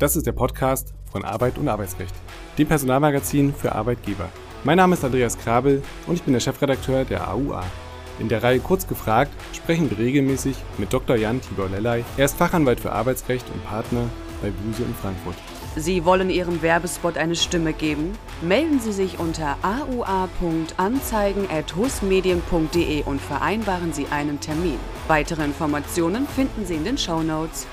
Das ist der Podcast von Arbeit und Arbeitsrecht, dem Personalmagazin für Arbeitgeber. Mein Name ist Andreas Krabel und ich bin der Chefredakteur der AUA. In der Reihe Kurz gefragt sprechen wir regelmäßig mit Dr. Jan Tibor Lellay. Er ist Fachanwalt für Arbeitsrecht und Partner bei Buse in Frankfurt. Sie wollen Ihrem Werbespot eine Stimme geben? Melden Sie sich unter aua.anzeigen.husmedien.de und vereinbaren Sie einen Termin. Weitere Informationen finden Sie in den Show Notes.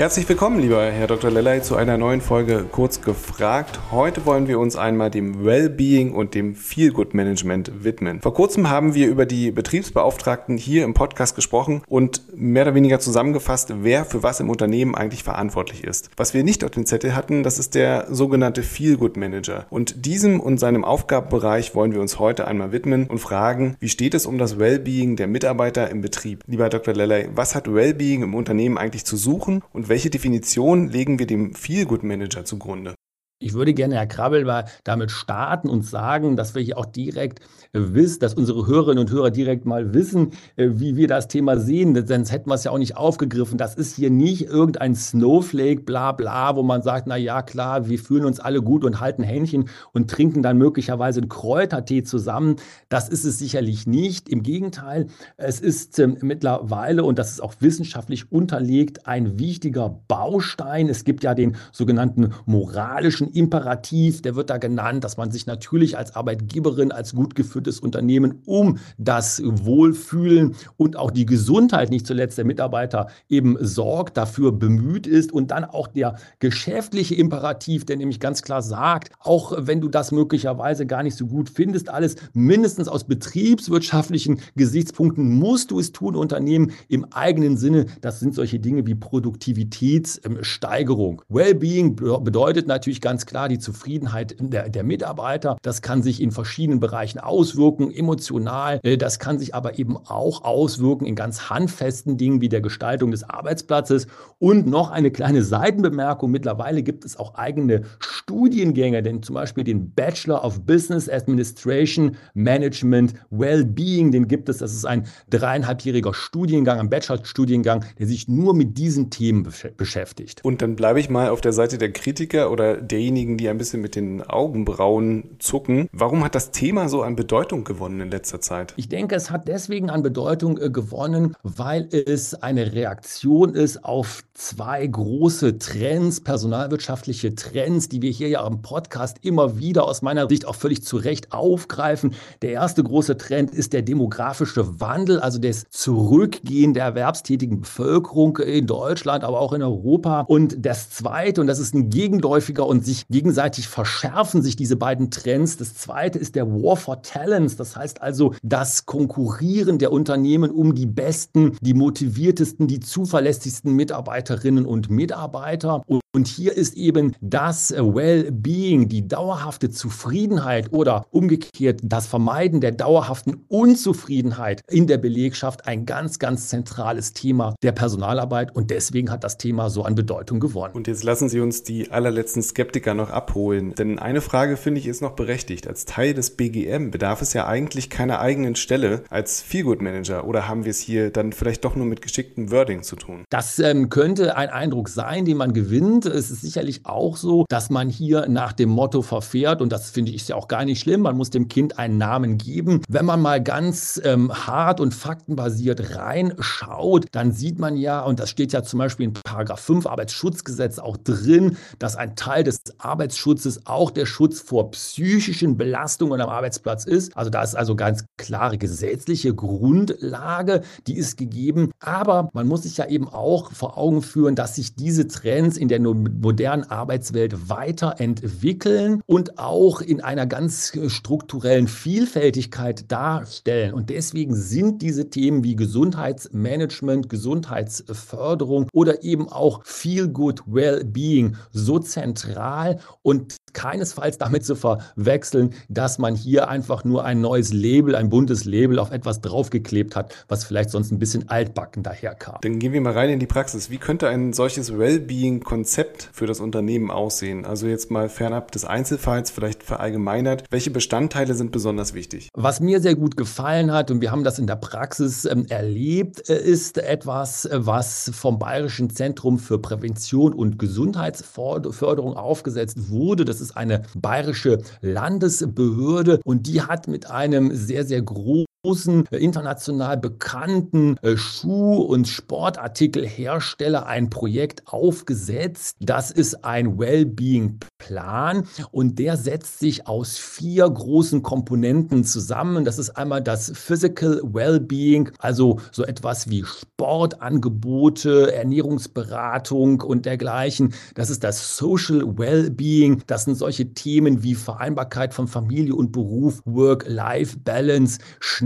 Herzlich willkommen, lieber Herr Dr. Lellay, zu einer neuen Folge Kurz gefragt. Heute wollen wir uns einmal dem Wellbeing und dem Feelgood Management widmen. Vor kurzem haben wir über die Betriebsbeauftragten hier im Podcast gesprochen und mehr oder weniger zusammengefasst, wer für was im Unternehmen eigentlich verantwortlich ist. Was wir nicht auf dem Zettel hatten, das ist der sogenannte Feelgood Manager. Und diesem und seinem Aufgabenbereich wollen wir uns heute einmal widmen und fragen, wie steht es um das Wellbeing der Mitarbeiter im Betrieb? Lieber Dr. Lellay, was hat Wellbeing im Unternehmen eigentlich zu suchen und welche Definition legen wir dem Feelgood Manager zugrunde? Ich würde gerne, Herr Krabbel, mal damit starten und sagen, dass wir hier auch direkt wissen, dass unsere Hörerinnen und Hörer direkt mal wissen, äh, wie wir das Thema sehen. Sonst hätten wir es ja auch nicht aufgegriffen. Das ist hier nicht irgendein Snowflake, bla bla, wo man sagt, na ja, klar, wir fühlen uns alle gut und halten Händchen und trinken dann möglicherweise einen Kräutertee zusammen. Das ist es sicherlich nicht. Im Gegenteil, es ist ähm, mittlerweile, und das ist auch wissenschaftlich unterlegt, ein wichtiger Baustein. Es gibt ja den sogenannten moralischen Imperativ, der wird da genannt, dass man sich natürlich als Arbeitgeberin, als gut geführtes Unternehmen um das Wohlfühlen und auch die Gesundheit, nicht zuletzt der Mitarbeiter, eben sorgt, dafür bemüht ist und dann auch der geschäftliche Imperativ, der nämlich ganz klar sagt, auch wenn du das möglicherweise gar nicht so gut findest, alles mindestens aus betriebswirtschaftlichen Gesichtspunkten musst du es tun, Unternehmen im eigenen Sinne. Das sind solche Dinge wie Produktivitätssteigerung. Wellbeing bedeutet natürlich ganz ganz klar die Zufriedenheit der, der Mitarbeiter. Das kann sich in verschiedenen Bereichen auswirken, emotional. Äh, das kann sich aber eben auch auswirken in ganz handfesten Dingen wie der Gestaltung des Arbeitsplatzes. Und noch eine kleine Seitenbemerkung. Mittlerweile gibt es auch eigene Studiengänge, denn zum Beispiel den Bachelor of Business Administration Management Wellbeing, den gibt es. Das ist ein dreieinhalbjähriger Studiengang, ein Bachelor-Studiengang, der sich nur mit diesen Themen beschäftigt. Und dann bleibe ich mal auf der Seite der Kritiker oder derjenigen, diejenigen, die ein bisschen mit den Augenbrauen zucken. Warum hat das Thema so an Bedeutung gewonnen in letzter Zeit? Ich denke, es hat deswegen an Bedeutung äh, gewonnen, weil es eine Reaktion ist auf zwei große Trends, personalwirtschaftliche Trends, die wir hier ja im Podcast immer wieder aus meiner Sicht auch völlig zu Recht aufgreifen. Der erste große Trend ist der demografische Wandel, also das Zurückgehen der erwerbstätigen Bevölkerung in Deutschland, aber auch in Europa. Und das zweite, und das ist ein gegenläufiger und sich gegenseitig verschärfen sich diese beiden Trends. Das zweite ist der War for Talents. Das heißt also das Konkurrieren der Unternehmen um die besten, die motiviertesten, die zuverlässigsten Mitarbeiterinnen und Mitarbeiter. Und hier ist eben das Well-Being, die dauerhafte Zufriedenheit oder umgekehrt das Vermeiden der dauerhaften Unzufriedenheit in der Belegschaft ein ganz, ganz zentrales Thema der Personalarbeit. Und deswegen hat das Thema so an Bedeutung gewonnen. Und jetzt lassen Sie uns die allerletzten Skeptiker noch abholen. Denn eine Frage finde ich ist noch berechtigt. Als Teil des BGM bedarf es ja eigentlich keiner eigenen Stelle als Feelgood Manager. Oder haben wir es hier dann vielleicht doch nur mit geschicktem Wording zu tun? Das ähm, könnte ein Eindruck sein, den man gewinnt und es ist sicherlich auch so, dass man hier nach dem Motto verfährt und das finde ich ja auch gar nicht schlimm. Man muss dem Kind einen Namen geben. Wenn man mal ganz ähm, hart und faktenbasiert reinschaut, dann sieht man ja, und das steht ja zum Beispiel in Paragraph 5 Arbeitsschutzgesetz auch drin, dass ein Teil des Arbeitsschutzes auch der Schutz vor psychischen Belastungen am Arbeitsplatz ist. Also da ist also ganz klare gesetzliche Grundlage, die ist gegeben. Aber man muss sich ja eben auch vor Augen führen, dass sich diese Trends in der modernen Arbeitswelt weiterentwickeln und auch in einer ganz strukturellen Vielfältigkeit darstellen. Und deswegen sind diese Themen wie Gesundheitsmanagement, Gesundheitsförderung oder eben auch Feel Good Well-Being so zentral und keinesfalls damit zu verwechseln, dass man hier einfach nur ein neues Label, ein buntes Label auf etwas draufgeklebt hat, was vielleicht sonst ein bisschen altbacken daherkam. Dann gehen wir mal rein in die Praxis. Wie könnte ein solches Wellbeing-Konzept Konzept für das Unternehmen aussehen? Also jetzt mal fernab des Einzelfalls, vielleicht verallgemeinert. Welche Bestandteile sind besonders wichtig? Was mir sehr gut gefallen hat, und wir haben das in der Praxis ähm, erlebt, äh, ist etwas, äh, was vom Bayerischen Zentrum für Prävention und Gesundheitsförderung aufgesetzt wurde. Das ist eine bayerische Landesbehörde und die hat mit einem sehr, sehr großen großen äh, international bekannten äh, Schuh- und Sportartikelhersteller ein Projekt aufgesetzt. Das ist ein Wellbeing-Plan und der setzt sich aus vier großen Komponenten zusammen. Das ist einmal das Physical Wellbeing, also so etwas wie Sportangebote, Ernährungsberatung und dergleichen. Das ist das Social Wellbeing. Das sind solche Themen wie Vereinbarkeit von Familie und Beruf, Work-Life-Balance,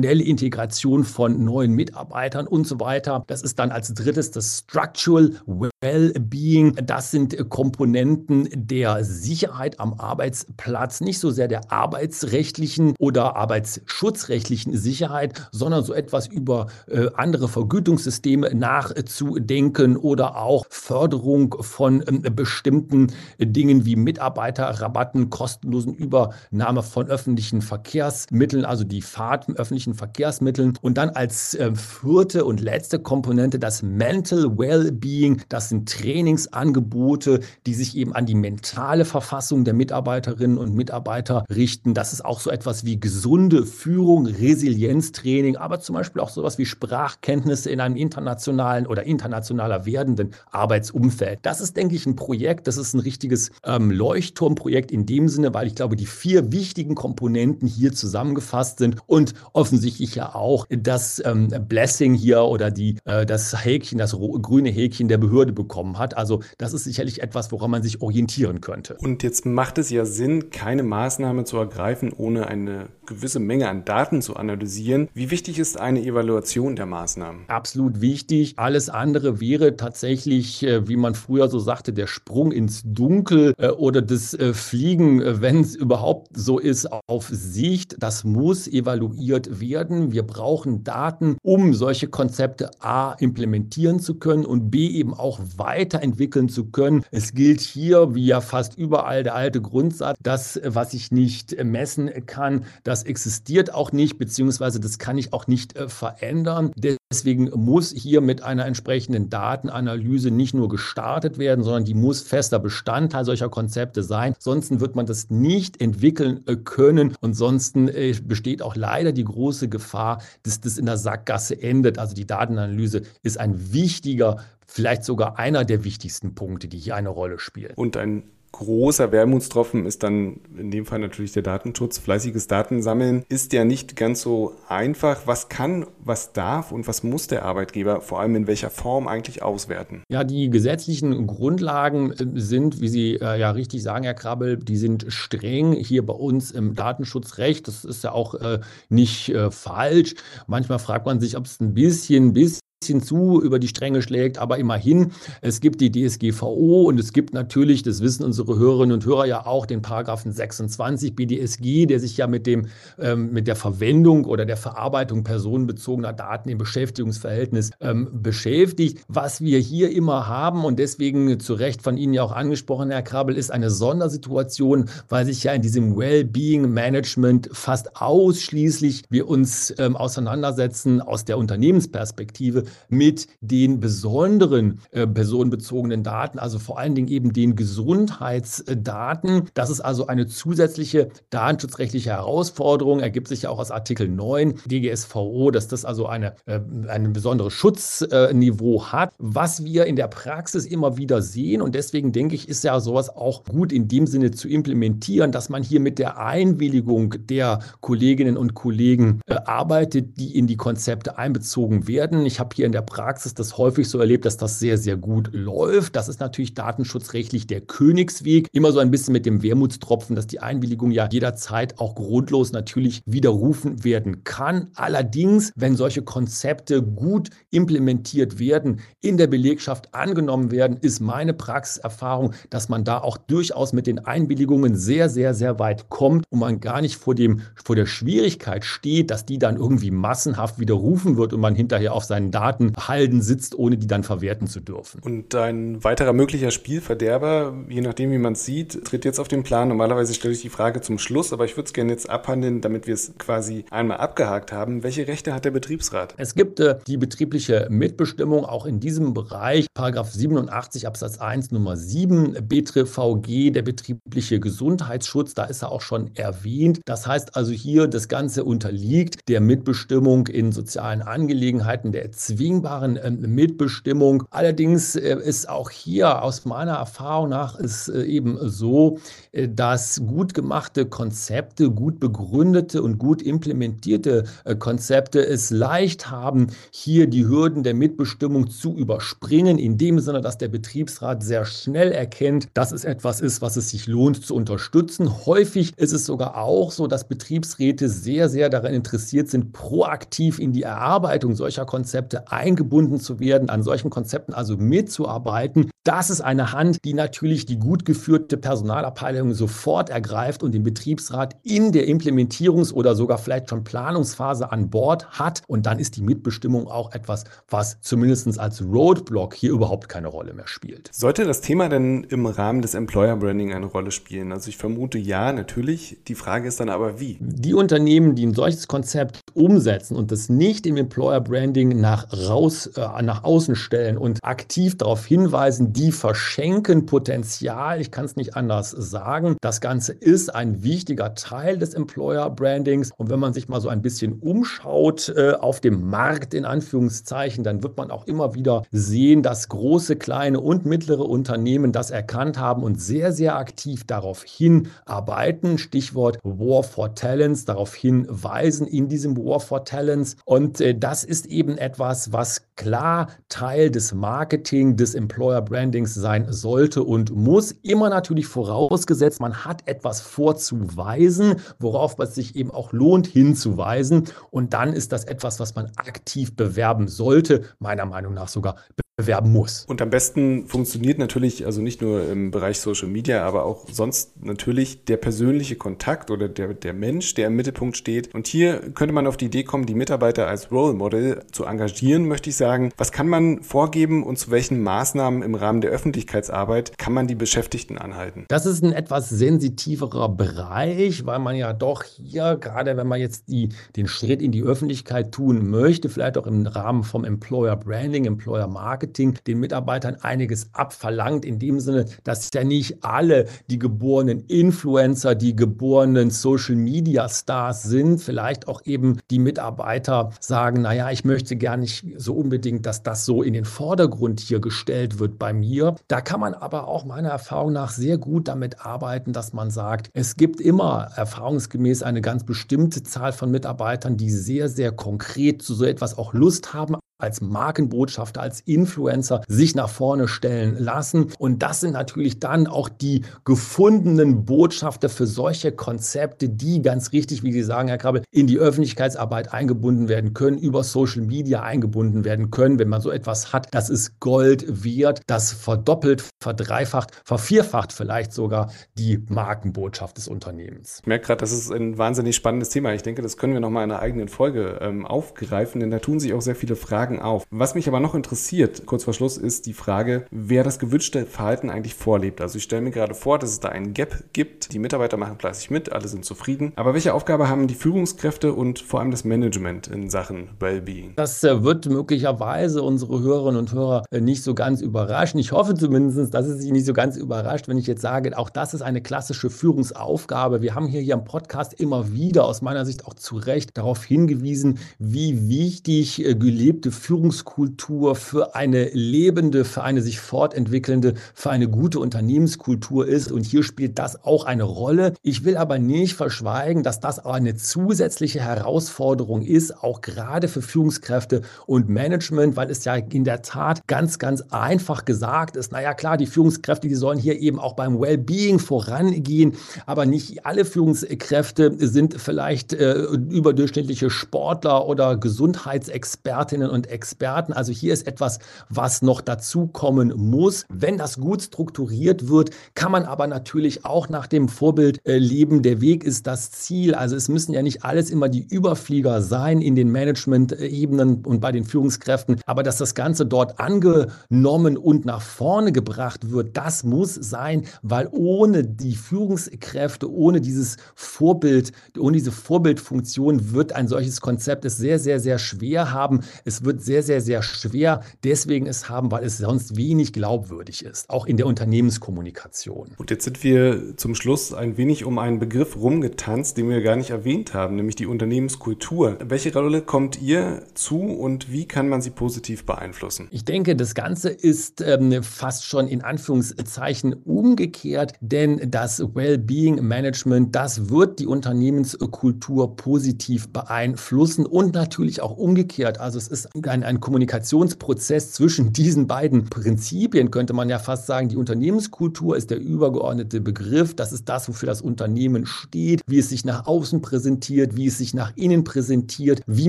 schnelle Integration von neuen Mitarbeitern und so weiter. Das ist dann als drittes das Structural Well-Being. Das sind Komponenten der Sicherheit am Arbeitsplatz, nicht so sehr der arbeitsrechtlichen oder arbeitsschutzrechtlichen Sicherheit, sondern so etwas über äh, andere Vergütungssysteme nachzudenken oder auch Förderung von äh, bestimmten Dingen wie Mitarbeiterrabatten, kostenlosen Übernahme von öffentlichen Verkehrsmitteln, also die Fahrten öffentlichen Verkehrsmitteln. Und dann als äh, vierte und letzte Komponente das Mental Wellbeing. Das sind Trainingsangebote, die sich eben an die mentale Verfassung der Mitarbeiterinnen und Mitarbeiter richten. Das ist auch so etwas wie gesunde Führung, Resilienztraining, aber zum Beispiel auch sowas wie Sprachkenntnisse in einem internationalen oder internationaler werdenden Arbeitsumfeld. Das ist, denke ich, ein Projekt, das ist ein richtiges ähm, Leuchtturmprojekt in dem Sinne, weil ich glaube, die vier wichtigen Komponenten hier zusammengefasst sind und offensichtlich ja auch das ähm, Blessing hier oder die, äh, das Häkchen, das grüne Häkchen der Behörde bekommen hat. Also das ist sicherlich etwas, woran man sich orientieren könnte. Und jetzt macht es ja Sinn, keine Maßnahme zu ergreifen, ohne eine gewisse Menge an Daten zu analysieren. Wie wichtig ist eine Evaluation der Maßnahmen? Absolut wichtig. Alles andere wäre tatsächlich, äh, wie man früher so sagte, der Sprung ins Dunkel äh, oder das äh, Fliegen, wenn es überhaupt so ist, auf Sicht. Das muss evaluiert werden. Wir brauchen Daten, um solche Konzepte A implementieren zu können und B eben auch weiterentwickeln zu können. Es gilt hier, wie ja fast überall, der alte Grundsatz, das, was ich nicht messen kann, das das existiert auch nicht, beziehungsweise das kann ich auch nicht äh, verändern. Deswegen muss hier mit einer entsprechenden Datenanalyse nicht nur gestartet werden, sondern die muss fester Bestandteil solcher Konzepte sein. Sonst wird man das nicht entwickeln äh, können und sonst äh, besteht auch leider die große Gefahr, dass das in der Sackgasse endet. Also die Datenanalyse ist ein wichtiger vielleicht sogar einer der wichtigsten Punkte, die hier eine Rolle spielen. Und ein großer Wermutstropfen ist dann in dem Fall natürlich der Datenschutz. Fleißiges Datensammeln ist ja nicht ganz so einfach. Was kann, was darf und was muss der Arbeitgeber vor allem in welcher Form eigentlich auswerten? Ja, die gesetzlichen Grundlagen äh, sind, wie Sie äh, ja richtig sagen, Herr Krabbel, die sind streng hier bei uns im Datenschutzrecht. Das ist ja auch äh, nicht äh, falsch. Manchmal fragt man sich, ob es ein bisschen, bisschen bisschen zu über die Stränge schlägt, aber immerhin, es gibt die DSGVO und es gibt natürlich, das wissen unsere Hörerinnen und Hörer ja auch, den Paragraphen 26 BDSG, der sich ja mit dem, ähm, mit der Verwendung oder der Verarbeitung personenbezogener Daten im Beschäftigungsverhältnis ähm, beschäftigt. Was wir hier immer haben und deswegen zu Recht von Ihnen ja auch angesprochen, Herr Krabbel, ist eine Sondersituation, weil sich ja in diesem Wellbeing Management fast ausschließlich wir uns ähm, auseinandersetzen aus der Unternehmensperspektive mit den besonderen äh, personenbezogenen Daten, also vor allen Dingen eben den Gesundheitsdaten. Das ist also eine zusätzliche datenschutzrechtliche Herausforderung, ergibt sich ja auch aus Artikel 9 DGSVO, dass das also eine, äh, ein besonderes Schutzniveau hat, was wir in der Praxis immer wieder sehen. Und deswegen denke ich, ist ja sowas auch gut in dem Sinne zu implementieren, dass man hier mit der Einwilligung der Kolleginnen und Kollegen äh, arbeitet, die in die Konzepte einbezogen werden. Ich habe hier in der Praxis das häufig so erlebt, dass das sehr, sehr gut läuft. Das ist natürlich datenschutzrechtlich der Königsweg. Immer so ein bisschen mit dem Wermutstropfen, dass die Einwilligung ja jederzeit auch grundlos natürlich widerrufen werden kann. Allerdings, wenn solche Konzepte gut implementiert werden, in der Belegschaft angenommen werden, ist meine Praxiserfahrung, dass man da auch durchaus mit den Einwilligungen sehr, sehr, sehr weit kommt und man gar nicht vor, dem, vor der Schwierigkeit steht, dass die dann irgendwie massenhaft widerrufen wird und man hinterher auf seinen Daten Halden sitzt, ohne die dann verwerten zu dürfen. Und ein weiterer möglicher Spielverderber, je nachdem wie man es sieht, tritt jetzt auf den Plan. Normalerweise stelle ich die Frage zum Schluss, aber ich würde es gerne jetzt abhandeln, damit wir es quasi einmal abgehakt haben. Welche Rechte hat der Betriebsrat? Es gibt äh, die betriebliche Mitbestimmung auch in diesem Bereich. Paragraph 87 Absatz 1 Nummer 7 BTRVG, der betriebliche Gesundheitsschutz, da ist er auch schon erwähnt. Das heißt also hier, das Ganze unterliegt der Mitbestimmung in sozialen Angelegenheiten, der zwingbaren äh, Mitbestimmung. Allerdings äh, ist auch hier aus meiner Erfahrung nach ist äh, eben so, äh, dass gut gemachte Konzepte, gut begründete und gut implementierte Konzepte es leicht haben, hier die Hürden der Mitbestimmung zu überspringen, in dem Sinne, dass der Betriebsrat sehr schnell erkennt, dass es etwas ist, was es sich lohnt zu unterstützen. Häufig ist es sogar auch so, dass Betriebsräte sehr, sehr daran interessiert sind, proaktiv in die Erarbeitung solcher Konzepte eingebunden zu werden, an solchen Konzepten also mitzuarbeiten. Das ist eine Hand, die natürlich die gut geführte Personalabteilung sofort ergreift und den Betriebsrat in der Implementierungs- oder sogar vielleicht schon Planungsphase an Bord hat. Und dann ist die Mitbestimmung auch etwas, was zumindest als Roadblock hier überhaupt keine Rolle mehr spielt. Sollte das Thema denn im Rahmen des Employer Branding eine Rolle spielen? Also ich vermute ja, natürlich. Die Frage ist dann aber wie. Die Unternehmen, die ein solches Konzept umsetzen und das nicht im Employer Branding nach, raus, äh, nach außen stellen und aktiv darauf hinweisen, die verschenken Potenzial. Ich kann es nicht anders sagen. Das Ganze ist ein wichtiger Teil des Employer Brandings. Und wenn man sich mal so ein bisschen umschaut äh, auf dem Markt, in Anführungszeichen, dann wird man auch immer wieder sehen, dass große, kleine und mittlere Unternehmen das erkannt haben und sehr, sehr aktiv darauf hinarbeiten. Stichwort War for Talents, darauf hinweisen in diesem War for Talents. Und äh, das ist eben etwas, was klar Teil des Marketing, des Employer Brandings sein sollte und muss. Immer natürlich vorausgesetzt, man hat etwas vorzuweisen, worauf es sich eben auch lohnt hinzuweisen. Und dann ist das etwas, was man aktiv bewerben sollte, meiner Meinung nach sogar bewerben muss. Und am besten funktioniert natürlich, also nicht nur im Bereich Social Media, aber auch sonst natürlich der persönliche Kontakt oder der, der Mensch, der im Mittelpunkt steht. Und hier könnte man auf die Idee kommen, die Mitarbeiter als Role Model zu engagieren, möchte ich sagen. Was kann man vorgeben und zu welchen Maßnahmen im Rahmen der Öffentlichkeitsarbeit kann man die Beschäftigten anhalten? Das ist ein etwas sensitiverer Bereich, weil man ja doch hier, gerade wenn man jetzt die, den Schritt in die Öffentlichkeit tun möchte, vielleicht auch im Rahmen vom Employer Branding, Employer Marketing, Marketing den Mitarbeitern einiges abverlangt, in dem Sinne, dass ja nicht alle die geborenen Influencer, die geborenen Social Media Stars sind, vielleicht auch eben die Mitarbeiter sagen, naja, ich möchte gar nicht so unbedingt, dass das so in den Vordergrund hier gestellt wird bei mir. Da kann man aber auch meiner Erfahrung nach sehr gut damit arbeiten, dass man sagt, es gibt immer erfahrungsgemäß eine ganz bestimmte Zahl von Mitarbeitern, die sehr, sehr konkret zu so etwas auch Lust haben, als Markenbotschafter, als Influencer sich nach vorne stellen lassen. Und das sind natürlich dann auch die gefundenen Botschafter für solche Konzepte, die ganz richtig, wie Sie sagen, Herr Krabbel, in die Öffentlichkeitsarbeit eingebunden werden können, über Social Media eingebunden werden können. Wenn man so etwas hat, das ist Gold wert, das verdoppelt, verdreifacht, vervierfacht vielleicht sogar die Markenbotschaft des Unternehmens. Ich merke gerade, das ist ein wahnsinnig spannendes Thema. Ich denke, das können wir nochmal in einer eigenen Folge ähm, aufgreifen, denn da tun sich auch sehr viele Fragen Fragen auf. Was mich aber noch interessiert, kurz vor Schluss, ist die Frage, wer das gewünschte Verhalten eigentlich vorlebt. Also ich stelle mir gerade vor, dass es da einen Gap gibt. Die Mitarbeiter machen fleißig mit, alle sind zufrieden. Aber welche Aufgabe haben die Führungskräfte und vor allem das Management in Sachen Wellbeing? Das äh, wird möglicherweise unsere Hörerinnen und Hörer äh, nicht so ganz überraschen. Ich hoffe zumindest, dass es sie nicht so ganz überrascht, wenn ich jetzt sage, auch das ist eine klassische Führungsaufgabe. Wir haben hier, hier im Podcast immer wieder aus meiner Sicht auch zu Recht darauf hingewiesen, wie wichtig äh, gelebte Führungskultur für eine lebende, für eine sich fortentwickelnde, für eine gute Unternehmenskultur ist. Und hier spielt das auch eine Rolle. Ich will aber nicht verschweigen, dass das auch eine zusätzliche Herausforderung ist, auch gerade für Führungskräfte und Management, weil es ja in der Tat ganz, ganz einfach gesagt ist. Naja, klar, die Führungskräfte, die sollen hier eben auch beim Wellbeing vorangehen, aber nicht alle Führungskräfte sind vielleicht äh, überdurchschnittliche Sportler oder Gesundheitsexpertinnen und Experten. Also hier ist etwas, was noch dazukommen muss. Wenn das gut strukturiert wird, kann man aber natürlich auch nach dem Vorbild äh, leben. Der Weg ist das Ziel. Also es müssen ja nicht alles immer die Überflieger sein in den Management-Ebenen und bei den Führungskräften, aber dass das Ganze dort angenommen und nach vorne gebracht wird, das muss sein, weil ohne die Führungskräfte, ohne dieses Vorbild, ohne diese Vorbildfunktion wird ein solches Konzept es sehr, sehr, sehr schwer haben. Es wird sehr, sehr, sehr schwer deswegen es haben, weil es sonst wenig glaubwürdig ist, auch in der Unternehmenskommunikation. Und jetzt sind wir zum Schluss ein wenig um einen Begriff rumgetanzt, den wir gar nicht erwähnt haben, nämlich die Unternehmenskultur. Welche Rolle kommt ihr zu und wie kann man sie positiv beeinflussen? Ich denke, das Ganze ist ähm, fast schon in Anführungszeichen umgekehrt, denn das Wellbeing Management, das wird die Unternehmenskultur positiv beeinflussen und natürlich auch umgekehrt. Also es ist ein, ein Kommunikationsprozess zwischen diesen beiden Prinzipien, könnte man ja fast sagen. Die Unternehmenskultur ist der übergeordnete Begriff. Das ist das, wofür das Unternehmen steht, wie es sich nach außen präsentiert, wie es sich nach innen präsentiert, wie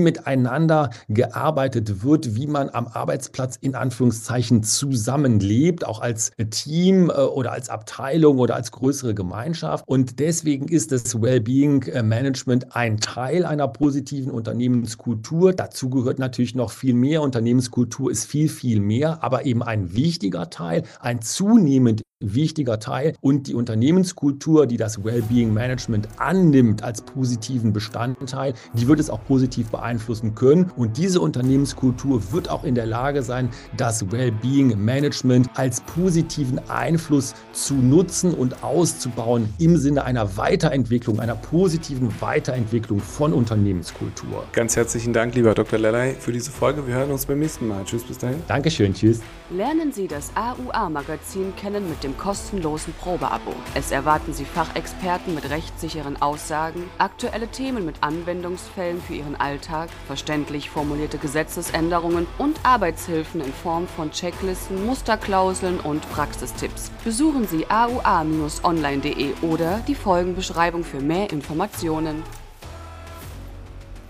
miteinander gearbeitet wird, wie man am Arbeitsplatz in Anführungszeichen zusammenlebt, auch als Team äh, oder als Abteilung oder als größere Gemeinschaft. Und deswegen ist das Wellbeing äh, Management ein Teil einer positiven Unternehmenskultur. Dazu gehört natürlich noch viel mehr. Unternehmenskultur ist viel, viel mehr, aber eben ein wichtiger Teil, ein zunehmend wichtiger Teil und die Unternehmenskultur, die das Wellbeing Management annimmt als positiven Bestandteil, die wird es auch positiv beeinflussen können und diese Unternehmenskultur wird auch in der Lage sein, das Wellbeing Management als positiven Einfluss zu nutzen und auszubauen im Sinne einer Weiterentwicklung, einer positiven Weiterentwicklung von Unternehmenskultur. Ganz herzlichen Dank, lieber Dr. Lellay, für diese Folge. Wir hören uns beim nächsten Mal. Tschüss, bis dahin. Dankeschön, tschüss. Lernen Sie das AUA-Magazin kennen mit dem kostenlosen Probeabo. Es erwarten Sie Fachexperten mit rechtssicheren Aussagen, aktuelle Themen mit Anwendungsfällen für Ihren Alltag, verständlich formulierte Gesetzesänderungen und Arbeitshilfen in Form von Checklisten, Musterklauseln und Praxistipps. Besuchen Sie aua-online.de oder die Folgenbeschreibung für mehr Informationen.